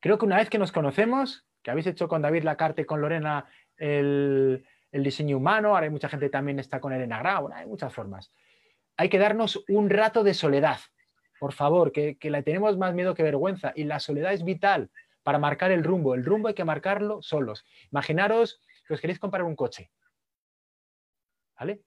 Creo que una vez que nos conocemos, que habéis hecho con David Lacarte y con Lorena el, diseño humano, ahora hay mucha gente que también está con el enagrama, hay muchas formas. Hay que darnos un rato de soledad, por favor, que, que le tenemos más miedo que vergüenza, y la soledad es vital para marcar el rumbo. El rumbo hay que marcarlo solos. Imaginaros que os queréis comprar un coche. ¿Vale?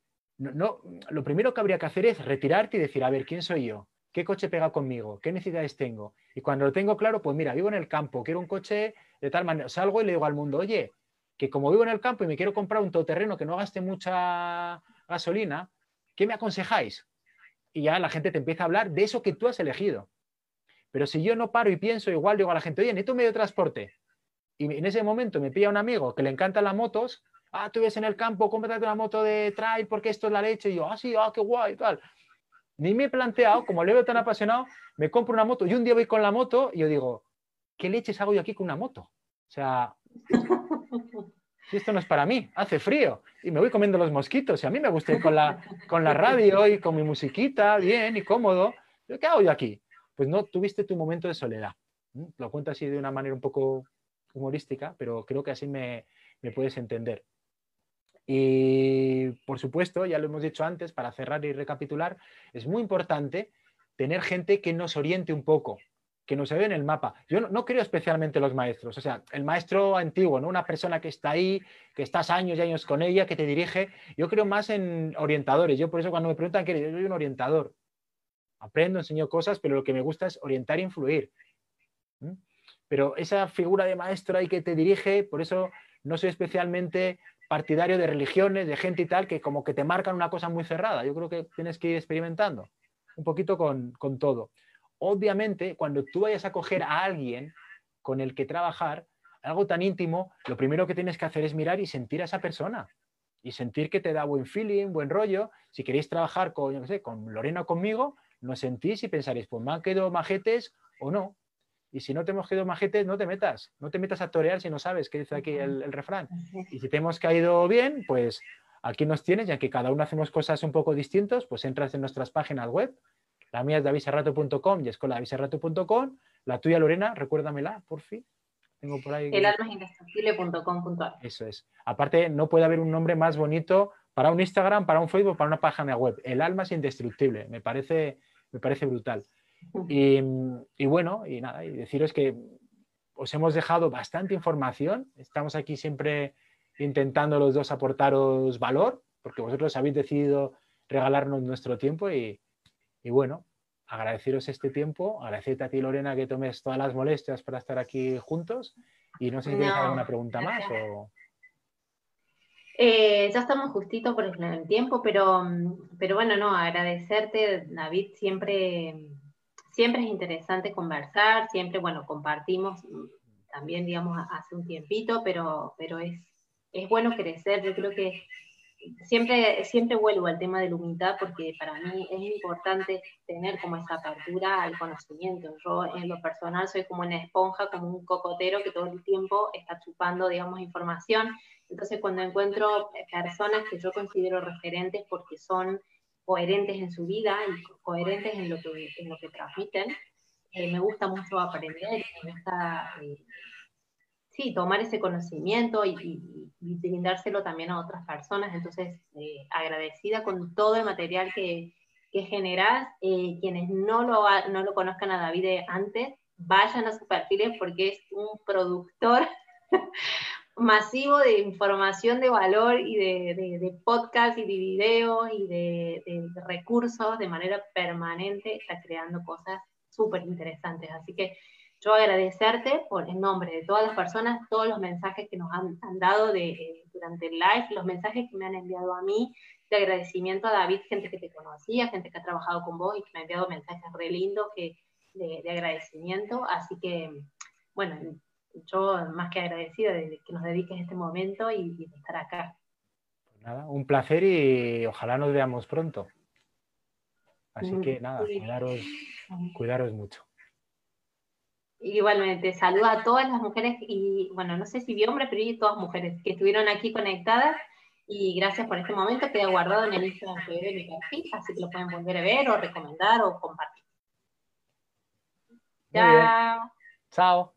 No, lo primero que habría que hacer es retirarte y decir, a ver, ¿quién soy yo? ¿Qué coche pega conmigo? ¿Qué necesidades tengo? Y cuando lo tengo claro, pues mira, vivo en el campo, quiero un coche de tal manera, salgo y le digo al mundo, oye, que como vivo en el campo y me quiero comprar un todoterreno que no gaste mucha gasolina, ¿qué me aconsejáis? Y ya la gente te empieza a hablar de eso que tú has elegido. Pero si yo no paro y pienso, igual digo a la gente, oye, necesito un medio de transporte. Y en ese momento me pilla un amigo que le encantan las motos, ah, tú ves en el campo, cómprate una moto de trail porque esto es la leche. Y yo, ah, sí, ah, qué guay, tal. Ni me he planteado, como le veo tan apasionado, me compro una moto y un día voy con la moto y yo digo, ¿qué leches hago yo aquí con una moto? O sea, esto no es para mí, hace frío y me voy comiendo los mosquitos y a mí me gusta ir con la, con la radio y con mi musiquita, bien y cómodo. ¿Qué hago yo aquí? Pues no tuviste tu momento de soledad. Lo cuento así de una manera un poco humorística, pero creo que así me, me puedes entender. Y por supuesto, ya lo hemos dicho antes, para cerrar y recapitular, es muy importante tener gente que nos oriente un poco, que nos ayude en el mapa. Yo no, creo especialmente los maestros, o sea, el maestro antiguo, ¿no? una persona que está ahí, que estás años y años con ella, que te dirige. Yo creo más en orientadores. Yo por eso cuando me preguntan qué yo soy un orientador. Aprendo, enseño cosas, pero lo que me gusta es orientar e influir. Pero esa figura de maestro ahí que te dirige, por eso no soy especialmente partidario de religiones, de gente y tal, que como que te marcan una cosa muy cerrada. Yo creo que tienes que ir experimentando un poquito con, todo. Obviamente, cuando tú vayas a coger a alguien con el que trabajar, algo tan íntimo, lo primero que tienes que hacer es mirar y sentir a esa persona y sentir que te da buen feeling, buen rollo. Si queréis trabajar con, con Lorena o conmigo, no sentís y pensaréis, pues me han quedado majetes o no. Y si no te hemos caído majetes, no te metas. No te metas a torear si no sabes qué dice aquí el, refrán. Y si te hemos caído bien, pues aquí nos tienes, ya que cada uno hacemos cosas un poco distintas, pues entras en nuestras páginas web. La mía es daviserrato.com y escolaviserrato.com. La tuya, Lorena, recuérdamela, por fin. Tengo por ahí. Elalmasindestructible.com. Eso es. Aparte, no puede haber un nombre más bonito para un Instagram, para un Facebook, para una página web. El alma es indestructible. Me parece, me parece brutal. Y, bueno, y nada, y deciros que os hemos dejado bastante información. Estamos aquí siempre intentando los dos aportaros valor, porque vosotros habéis decidido regalarnos nuestro tiempo y, bueno, agradeceros este tiempo, agradecerte a ti Lorena que tomes todas las molestias para estar aquí juntos. Y no sé si tienes alguna pregunta más o... Eh, ya estamos justito por el tiempo, pero, pero bueno, no, agradecerte, David, siempre siempre es interesante conversar, siempre, bueno, compartimos mm, también, digamos, hace un tiempito, pero, pero es, es bueno crecer. Yo creo que siempre, siempre vuelvo al tema de la humildad porque para mí es importante tener como esa apertura al conocimiento. Yo en lo personal soy como una esponja, como un cocotero que todo el tiempo está chupando, digamos, información. Entonces cuando encuentro personas que yo considero referentes porque son coherentes en su vida y coherentes en lo que, en lo que transmiten, eh, me gusta mucho aprender, me gusta eh, sí, tomar ese conocimiento y, brindárselo también a otras personas. Entonces, eh, agradecida con todo el material que, que generás. Eh, quienes no lo, no lo conozcan a David antes, vayan a sus perfiles porque es un productor masivo de información de valor y de, de, de podcast y de videos y de, de, recursos de manera permanente. Está creando cosas súper interesantes. Así que yo agradecerte por en nombre de todas las personas, todos los mensajes que nos han, dado de, eh, durante el live, los mensajes que me han enviado a mí, de agradecimiento a David, gente que te conocía, gente que ha trabajado con vos y que me ha enviado mensajes re lindos que, de, agradecimiento. Así que, bueno, yo más que agradecida de que nos dediques este momento y, de estar acá. Pues nada, un placer y ojalá nos veamos pronto. Así que nada, cuidaros, cuidaros mucho. Igualmente, saludo a todas las mujeres y, bueno, no sé si vi hombres, pero y todas mujeres que estuvieron aquí conectadas y gracias por este momento, queda guardado en el Instagram de mi perfil, así que lo pueden volver a ver o recomendar o compartir. Chao. Chao.